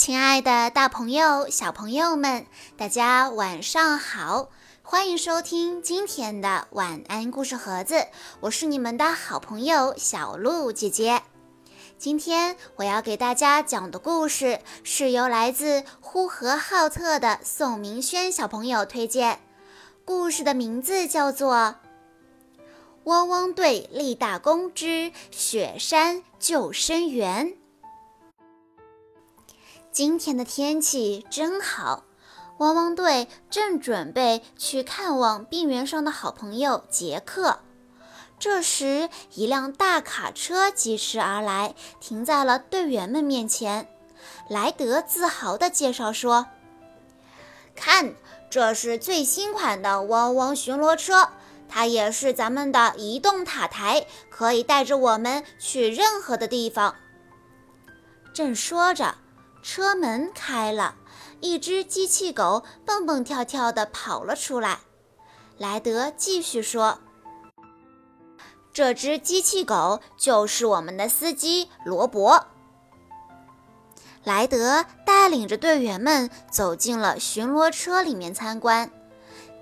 亲爱的，大朋友、小朋友们，大家晚上好！欢迎收听今天的晚安故事盒子，我是你们的好朋友小鹿姐姐。今天我要给大家讲的故事是由来自呼和浩特的宋明轩小朋友推荐，故事的名字叫做《汪汪队立大功之雪山救生员》。今天的天气真好，汪汪队正准备去看望病原上的好朋友杰克。这时，一辆大卡车疾驰而来，停在了队员们面前。莱德自豪地介绍说：“看，这是最新款的汪汪巡逻车，它也是咱们的移动塔台，可以带着我们去任何的地方。”正说着。车门开了，一只机器狗蹦蹦跳跳地跑了出来。莱德继续说：“这只机器狗就是我们的司机罗伯。”莱德带领着队员们走进了巡逻车里面参观。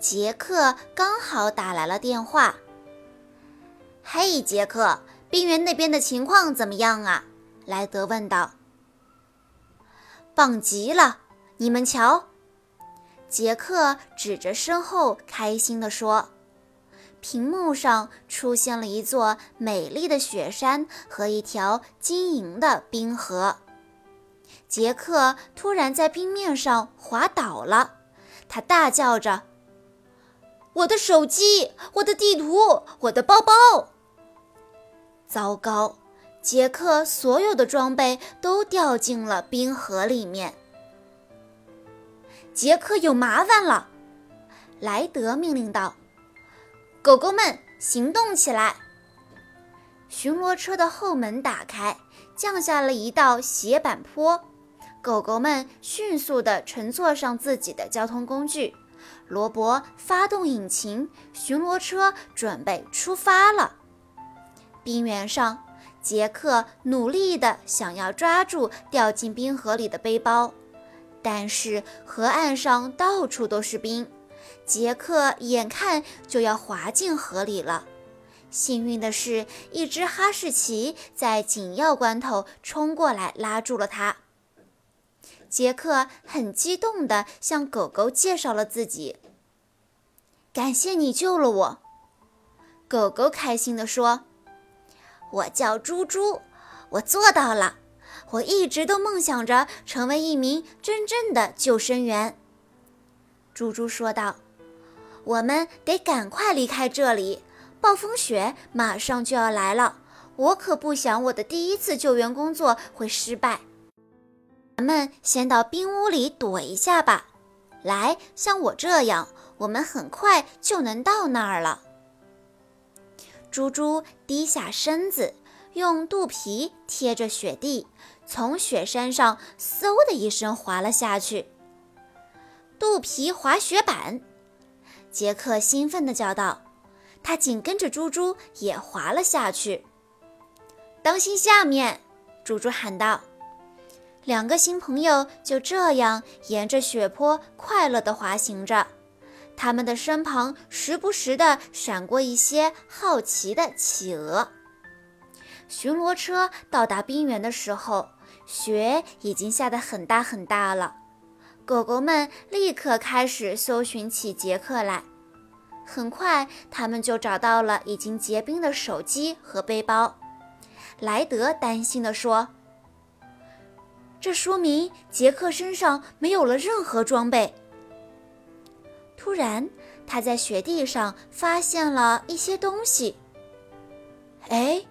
杰克刚好打来了电话：“嘿，杰克，冰原那边的情况怎么样啊？”莱德问道。棒极了！你们瞧，杰克指着身后，开心地说：“屏幕上出现了一座美丽的雪山和一条晶莹的冰河。”杰克突然在冰面上滑倒了，他大叫着：“我的手机，我的地图，我的包包！”糟糕！杰克所有的装备都掉进了冰河里面。杰克有麻烦了，莱德命令道：“狗狗们，行动起来！”巡逻车的后门打开，降下了一道斜板坡。狗狗们迅速地乘坐上自己的交通工具。罗伯发动引擎，巡逻车准备出发了。冰原上。杰克努力地想要抓住掉进冰河里的背包，但是河岸上到处都是冰，杰克眼看就要滑进河里了。幸运的是，一只哈士奇在紧要关头冲过来拉住了他。杰克很激动地向狗狗介绍了自己：“感谢你救了我。”狗狗开心地说。我叫猪猪，我做到了。我一直都梦想着成为一名真正的救生员。猪猪说道：“我们得赶快离开这里，暴风雪马上就要来了。我可不想我的第一次救援工作会失败。咱们先到冰屋里躲一下吧。来，像我这样，我们很快就能到那儿了。”猪猪低下身子，用肚皮贴着雪地，从雪山上嗖的一声滑了下去。肚皮滑雪板，杰克兴奋地叫道。他紧跟着猪猪也滑了下去。当心下面！猪猪喊道。两个新朋友就这样沿着雪坡快乐地滑行着。他们的身旁时不时地闪过一些好奇的企鹅。巡逻车到达冰原的时候，雪已经下得很大很大了。狗狗们立刻开始搜寻起杰克来。很快，他们就找到了已经结冰的手机和背包。莱德担心地说：“这说明杰克身上没有了任何装备。”突然，他在雪地上发现了一些东西。哎，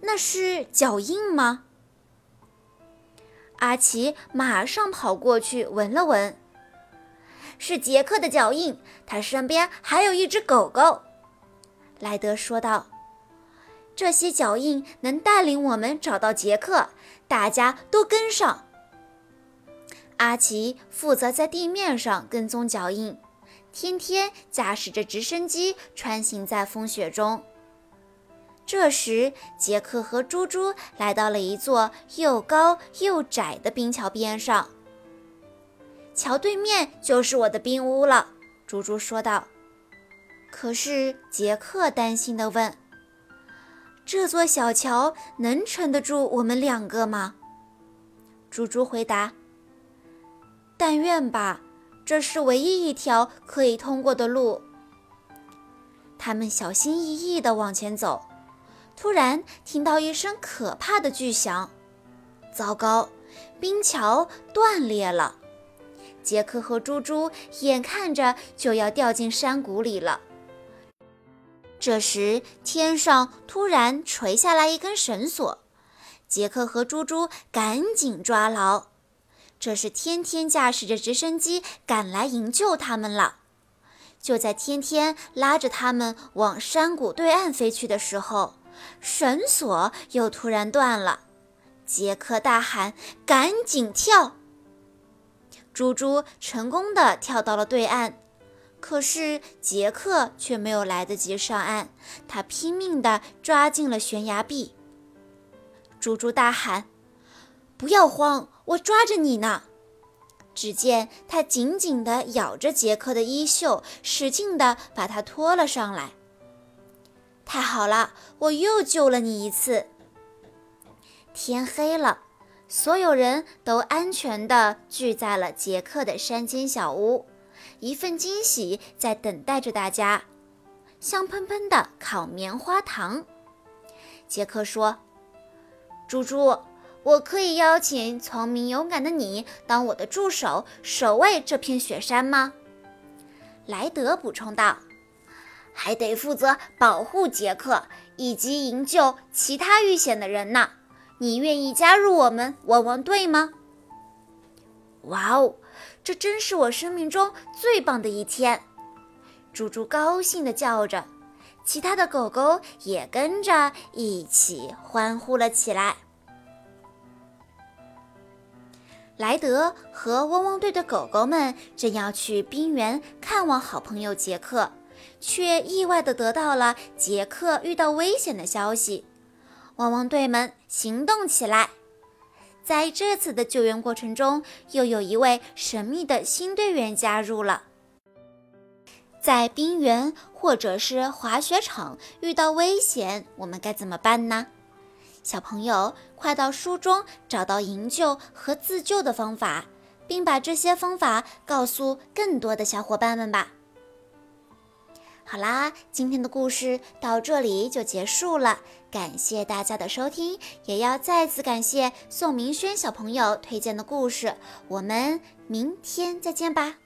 那是脚印吗？阿奇马上跑过去闻了闻，是杰克的脚印，他身边还有一只狗狗。莱德说道：“这些脚印能带领我们找到杰克，大家都跟上。”阿奇负责在地面上跟踪脚印。天天驾驶着直升机穿行在风雪中。这时，杰克和猪猪来到了一座又高又窄的冰桥边上。桥对面就是我的冰屋了。”猪猪说道。可是杰克担心地问：“这座小桥能撑得住我们两个吗？”猪猪回答：“但愿吧，这是唯一一条可以通过的路。”他们小心翼翼地往前走，突然听到一声可怕的巨响。糟糕，冰桥断裂了！杰克和猪猪眼看着就要掉进山谷里了。这时，天上突然垂下来一根绳索，杰克和猪猪赶紧抓牢。这是天天驾驶着直升机赶来营救他们了。就在天天拉着他们往山谷对岸飞去的时候，绳索又突然断了。杰克大喊：“赶紧跳！”猪猪成功的跳到了对岸，可是杰克却没有来得及上岸，他拼命的抓进了悬崖壁。猪猪大喊：“不要慌，我抓着你呢！”只见他紧紧地咬着杰克的衣袖，使劲地把他拖了上来。太好了，我又救了你一次。天黑了，所有人都安全地聚在了杰克的山间小屋，一份惊喜在等待着大家——香喷喷的烤棉花糖。杰克说：“猪猪。”我可以邀请聪明勇敢的你当我的助手，守卫这片雪山吗？莱德补充道：“还得负责保护杰克以及营救其他遇险的人呢。你愿意加入我们汪汪队吗？”哇哦，这真是我生命中最棒的一天！猪猪高兴地叫着，其他的狗狗也跟着一起欢呼了起来。莱德和汪汪队的狗狗们正要去冰原看望好朋友杰克，却意外地得到了杰克遇到危险的消息。汪汪队们行动起来，在这次的救援过程中，又有一位神秘的新队员加入了。在冰原或者是滑雪场遇到危险，我们该怎么办呢？小朋友，快到书中找到营救和自救的方法，并把这些方法告诉更多的小伙伴们吧。好啦，今天的故事到这里就结束了，感谢大家的收听，也要再次感谢宋明轩小朋友推荐的故事。我们明天再见吧。